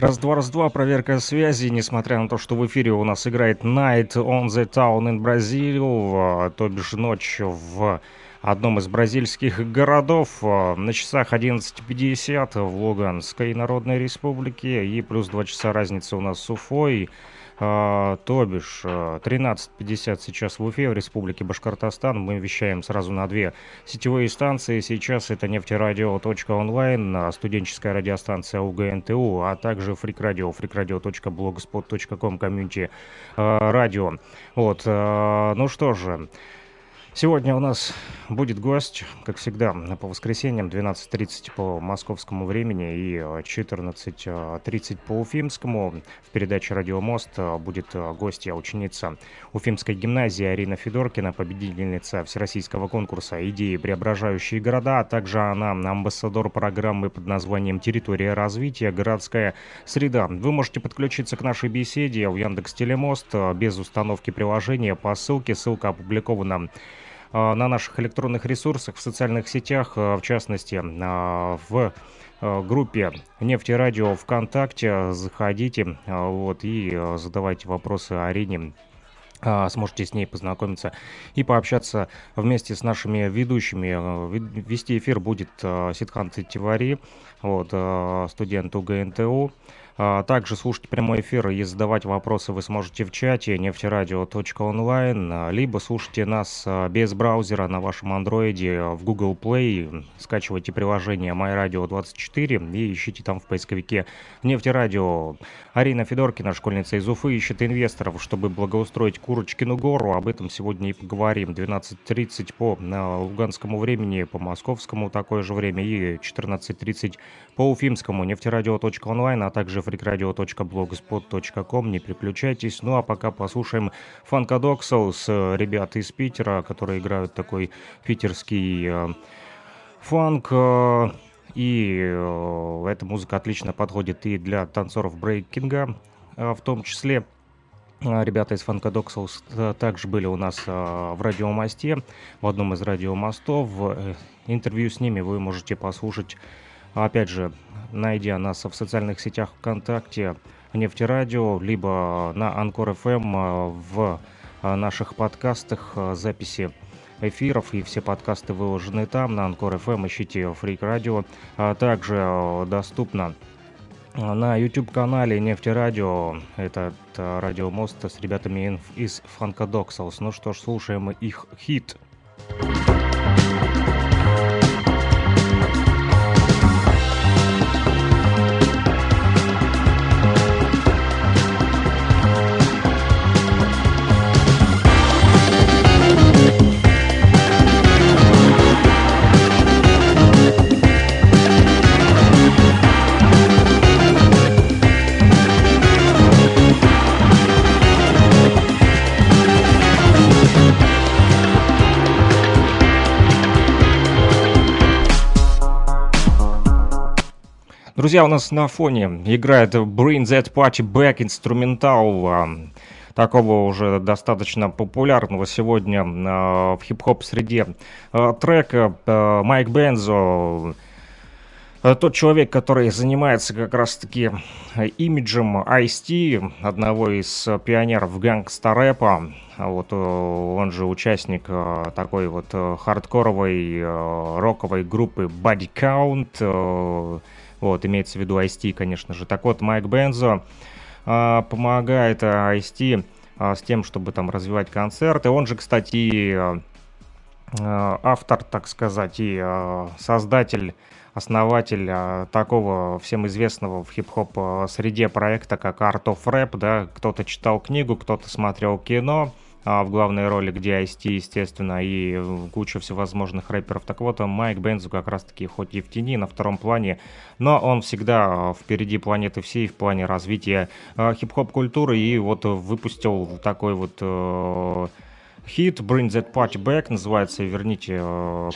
Раз-два, раз-два, проверка связи, несмотря на то, что в эфире у нас играет Night on the Town in Brazil, то бишь ночь в одном из бразильских городов. На часах 11.50 в Луганской Народной Республике и плюс 2 часа разницы у нас с Уфой. А, то бишь 13.50 э, сейчас в Уфе, в Республике Башкортостан. Мы вещаем сразу на две сетевые станции. Сейчас это нефтерадио.онлайн, а, студенческая радиостанция УГНТУ, а также фрикрадио, freakradio.blogspot.com, комьюнити а, радио. Вот, ну что же, Сегодня у нас будет гость, как всегда, по воскресеньям 12.30 по московскому времени и 14.30 по уфимскому. В передаче «Радио Мост» будет гостья, ученица Уфимской гимназии Арина Федоркина, победительница Всероссийского конкурса «Идеи, преображающие города», а также она амбассадор программы под названием «Территория развития. Городская среда». Вы можете подключиться к нашей беседе в Яндекс Телемост без установки приложения по ссылке. Ссылка опубликована на наших электронных ресурсах, в социальных сетях, а, в частности, а, в группе «Нефти Радио» ВКонтакте. Заходите вот, и задавайте вопросы Арине сможете с ней познакомиться и пообщаться вместе с нашими ведущими. Вести эфир будет Ситхан Тивари, вот, студент УГНТУ. А, также слушать прямой эфир и задавать вопросы вы сможете в чате нефтерадио.онлайн, а, либо слушайте нас а, без браузера на вашем андроиде в Google Play, скачивайте приложение MyRadio24 и ищите там в поисковике нефтерадио. Арина Федоркина, школьница из Уфы, ищет инвесторов, чтобы благоустроить Курочкину гору. Об этом сегодня и поговорим. 12.30 по луганскому времени, по московскому такое же время и 14.30 по уфимскому нефтерадио.онлайн, а также freakradio.blogspot.com. Не переключайтесь. Ну а пока послушаем Funkadexal с э, ребят из Питера, которые играют такой питерский э, фанк. Э, и э, эта музыка отлично подходит и для танцоров брейкинга э, в том числе. Э, ребята из Funkadexals э, также были у нас э, в радиомосте, в одном из радиомостов. Интервью с ними вы можете послушать Опять же, найдя нас в социальных сетях ВКонтакте, Нефтерадио, либо на Anchor FM а, в а, наших подкастах а, записи эфиров, и все подкасты выложены там, на Anchor FM, ищите Фрик Радио. А также доступно на YouTube-канале Нефтерадио, этот радиомост с ребятами из Фанкадоксалс. Ну что ж, слушаем их хит. Друзья, у нас на фоне играет Bring That Party Back инструментал а, такого уже достаточно популярного сегодня а, в хип-хоп среде. А, трека Майк Бензо тот человек, который занимается как раз-таки имиджем Ice-T, одного из пионеров гангста-рэпа, вот он же участник такой вот хардкоровой роковой группы Body Count, вот, имеется в виду ice конечно же. Так вот, Майк Бензо а, помогает ice а, с тем, чтобы там развивать концерты. Он же, кстати, а, автор, так сказать, и а, создатель основатель а, такого всем известного в хип-хоп а, среде проекта, как Art of Rap, да, кто-то читал книгу, кто-то смотрел кино, а, в главной роли, где ice естественно, и э, куча всевозможных рэперов. Так вот, Майк Бензу как раз-таки хоть и в тени, на втором плане, но он всегда впереди планеты всей в плане развития э, хип-хоп культуры и вот выпустил такой вот э, хит Bring That Party Back называется «Верните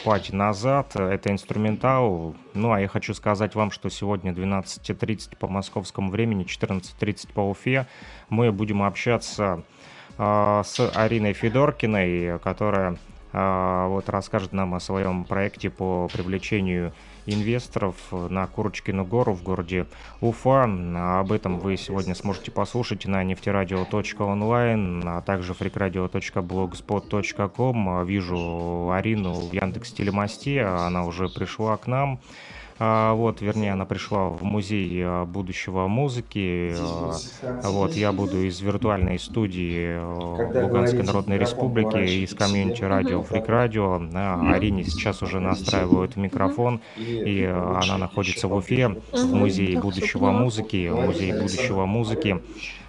пати назад». Это инструментал. Ну, а я хочу сказать вам, что сегодня 12.30 по московскому времени, 14.30 по Уфе мы будем общаться а, с Ариной Федоркиной, которая вот расскажет нам о своем проекте по привлечению инвесторов на Курочкину гору в городе Уфа. Об этом вы сегодня сможете послушать на нефтерадио.онлайн, а также freakradio.blogspot.com. Вижу Арину в Яндекс Телемосте, она уже пришла к нам. А, вот, вернее, она пришла в музей а, будущего музыки. А, вот, я буду из виртуальной студии Луганской Народной Республики, из комьюнити радио Фрик Радио. Арине сейчас уже настраивают микрофон, и она находится в Уфе, в музее будущего музыки. Музей будущего музыки.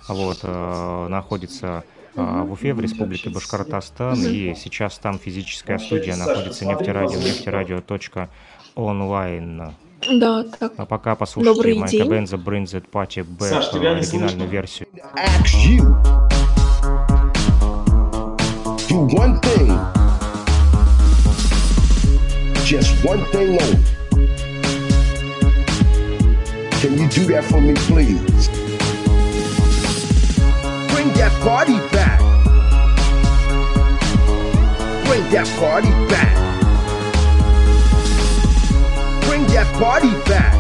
Вот, находится в Уфе, в Республике Башкортостан, и сейчас там физическая студия находится нефтерадио, нефтерадио.онлайн. Да, так. А пока послушайте Майка Бенза Bring That Party Back, Саш, оригинальную версию. Do one thing. Just one thing only. Can you do that for me, please? Bring that party back. Bring that party back. Bring that party back.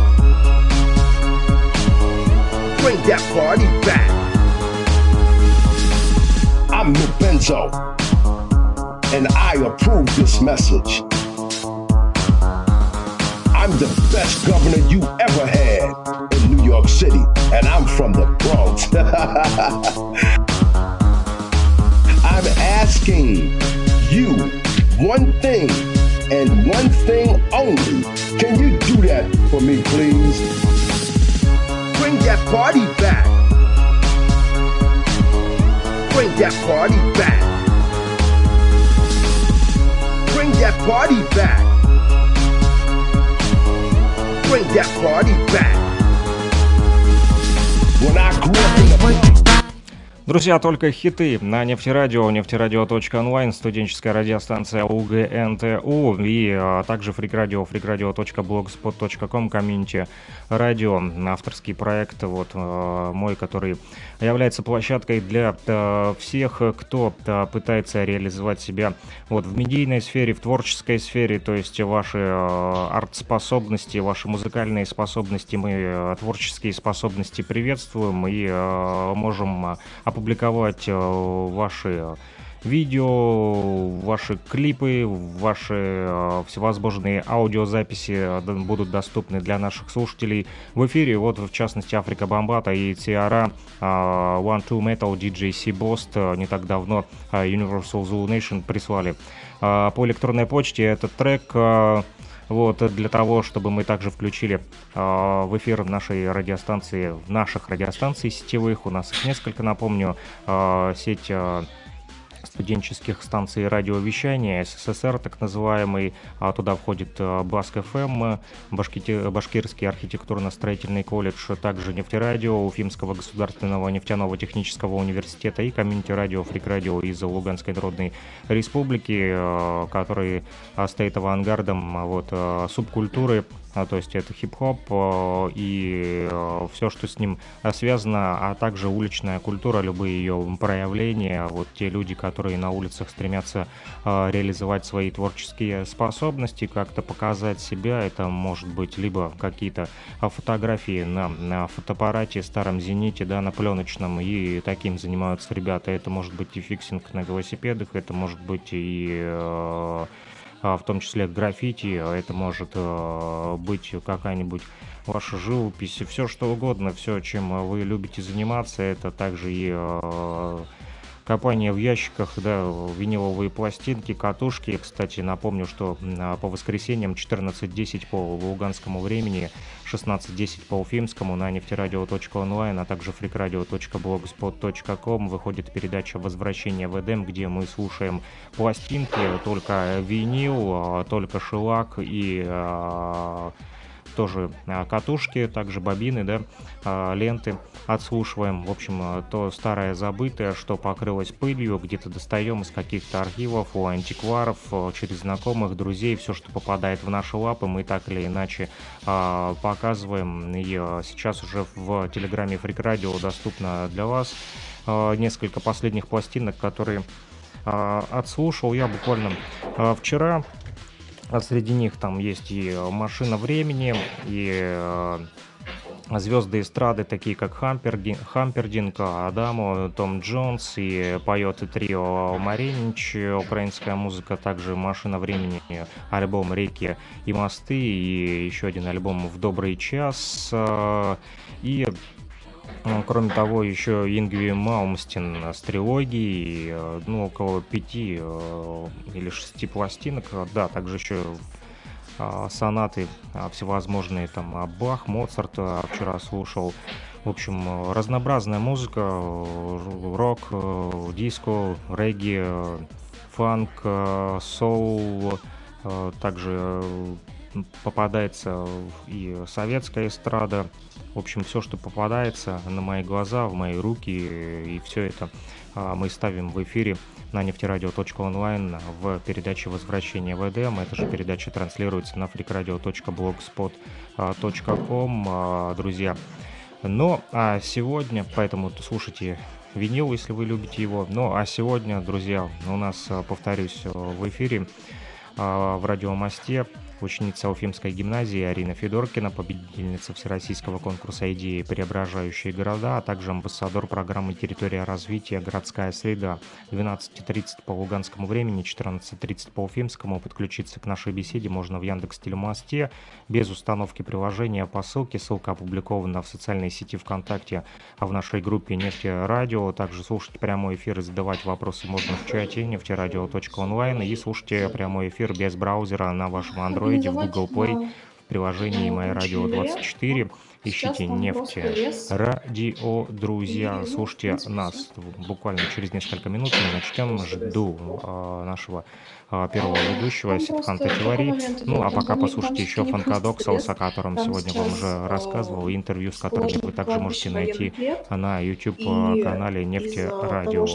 Bring that party back. I'm Nick Benzo, and I approve this message. I'm the best governor you ever had in New York City, and I'm from the Bronx. I'm asking you one thing and one thing only. Can you do that for me, please? Bring that party back. Bring that party back. Bring that party back. Bring that party back. When I grew up Друзья, только хиты на нефтерадио, нефтерадио.онлайн, студенческая радиостанция УГНТУ и а, также фрикрадио, freakradio.blogspot.com, комьюнити радио, авторский проект, вот а, мой, который является площадкой для а, всех, кто а, пытается реализовать себя вот в медийной сфере, в творческой сфере, то есть ваши а, арт-способности, ваши музыкальные способности, мы а, творческие способности приветствуем и а, можем а, опубликовать э, ваши видео, ваши клипы, ваши э, всевозможные аудиозаписи э, будут доступны для наших слушателей в эфире. Вот, в частности, Африка Бомбата и Тиара, One Two Metal, DJ C-Bost не так давно Universal Zulu Nation прислали по электронной почте этот трек вот, для того, чтобы мы также включили э, в эфир нашей радиостанции, наших радиостанций сетевых, у нас их несколько, напомню, э, сеть э, студенческих станций радиовещания, СССР так называемый. А туда входит э, Баск ФМ, Башкирский архитектурно-строительный колледж, также нефтерадио Уфимского государственного нефтяного технического университета и community радио Фрик Радио из Луганской Народной Республики, э, который стоит авангардом вот, субкультуры а, то есть это хип-хоп э, и э, все, что с ним связано, а также уличная культура, любые ее проявления, вот те люди, которые на улицах стремятся э, реализовать свои творческие способности, как-то показать себя, это может быть либо какие-то фотографии на, на фотоаппарате, старом зените, да, на пленочном, и таким занимаются ребята, это может быть и фиксинг на велосипедах, это может быть и а, в том числе граффити, а это может э, быть какая-нибудь ваша живопись, все что угодно, все, чем вы любите заниматься, это также и э, копание в ящиках, да, виниловые пластинки, катушки. Кстати, напомню, что а, по воскресеньям 14.10 по луганскому времени, 16.10 по уфимскому на нефтерадио.онлайн, а также freakradio.blogspot.com выходит передача «Возвращение в Эдем», где мы слушаем пластинки, только винил, а, только шелак и а, тоже а, катушки, также бобины, да, а, ленты отслушиваем. В общем, а, то старое забытое, что покрылось пылью, где-то достаем из каких-то архивов, у антикваров, через знакомых, друзей, все, что попадает в наши лапы, мы так или иначе показываем. И сейчас уже в Телеграме Freak Radio доступно для вас несколько последних пластинок, которые отслушал я буквально вчера. А среди них там есть и «Машина времени», и звезды эстрады, такие как Хампердин, Хампердинг, Адамо, Том Джонс и поет и трио Маринич, украинская музыка, также «Машина времени», альбом «Реки и мосты» и еще один альбом «В добрый час». И Кроме того, еще Ингви Маумстин с трилогией, ну, около пяти э, или шести пластинок. Да, также еще сонаты всевозможные, там, а, Бах, Моцарт вчера слушал. В общем, разнообразная музыка, рок, диско, регги, фанк, соул, также попадается и советская эстрада. В общем, все, что попадается на мои глаза, в мои руки, и все это мы ставим в эфире на нефтерадио.онлайн в передаче «Возвращение в Эдем». Эта же передача транслируется на freakradio.blogspot.com, а, друзья. Но а сегодня, поэтому слушайте винил, если вы любите его. Ну а сегодня, друзья, у нас, а, повторюсь, в эфире в радиомосте Ученица Уфимской гимназии Арина Федоркина, победительница Всероссийского конкурса идеи «Преображающие города», а также амбассадор программы «Территория развития. Городская среда». 12.30 по луганскому времени, 14.30 по уфимскому. Подключиться к нашей беседе можно в Яндекс Телемосте без установки приложения по ссылке. Ссылка опубликована в социальной сети ВКонтакте, а в нашей группе «Нефти Радио». Также слушать прямой эфир и задавать вопросы можно в чате нефтерадио.онлайн и слушайте прямой эфир без браузера на вашем Android, в Google Play, в приложении «Моя радио 24». Ищите нефти радио, друзья, слушайте нас. Буквально через несколько минут мы начнем. Жду э, нашего э, первого ведущего Ситханта Тивари. Ну, а пока послушайте еще Фанкадоксалс, о котором сегодня вам уже рассказывал, интервью с которыми вы также можете найти на YouTube-канале Нефти Радио.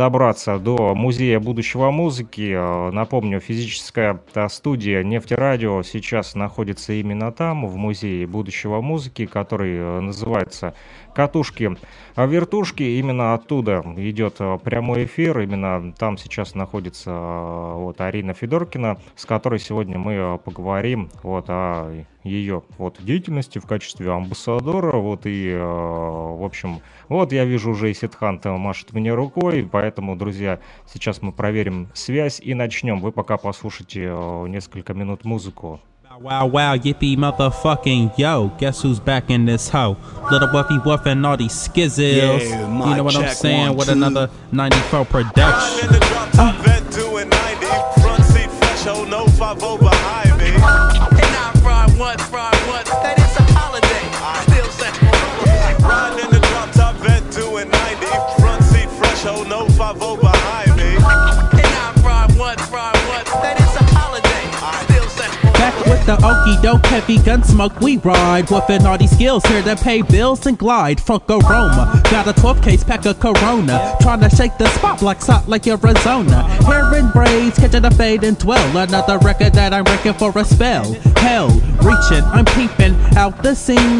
Добраться до Музея будущего музыки. Напомню, физическая студия «Нефтерадио» сейчас находится именно там, в Музее будущего музыки, который называется «Катушки вертушки». Именно оттуда идет прямой эфир, именно там сейчас находится вот Арина Федоркина, с которой сегодня мы поговорим вот о ее вот деятельности в качестве амбассадора, вот и, в общем, вот я вижу уже и Сидхант машет мне рукой, поэтому, друзья, сейчас мы проверим связь и начнем. Вы пока послушайте э, несколько минут музыку. Wow, wow, yippee, motherfucking yo. Guess who's back in this hoe? Little Wuffy Wuff and all these skizzles. Yeah, you know what I'm saying? one, With two. another 94 production. in the drop top vet doing 90. Front seat fresh, oh no, 5 behind me. And I fry once, fry once, that is a holiday. Still say, Riding in the drop top vet doing 90. Front seat fresh, no, 5 behind me. and I fry once, fry once, that is a holiday. Still say, Back with the okie doke, heavy gun smoke, we ride. Whooping all these skills here to pay bills and glide. Fuck aroma. Got a 12 case pack of Corona. Trying to shake the spot like Salt Lake, Arizona. Hair and braids, catching a fade and twirl. Another record that I'm wrecking for a spell. Hell, reaching, I'm peeping out the scene.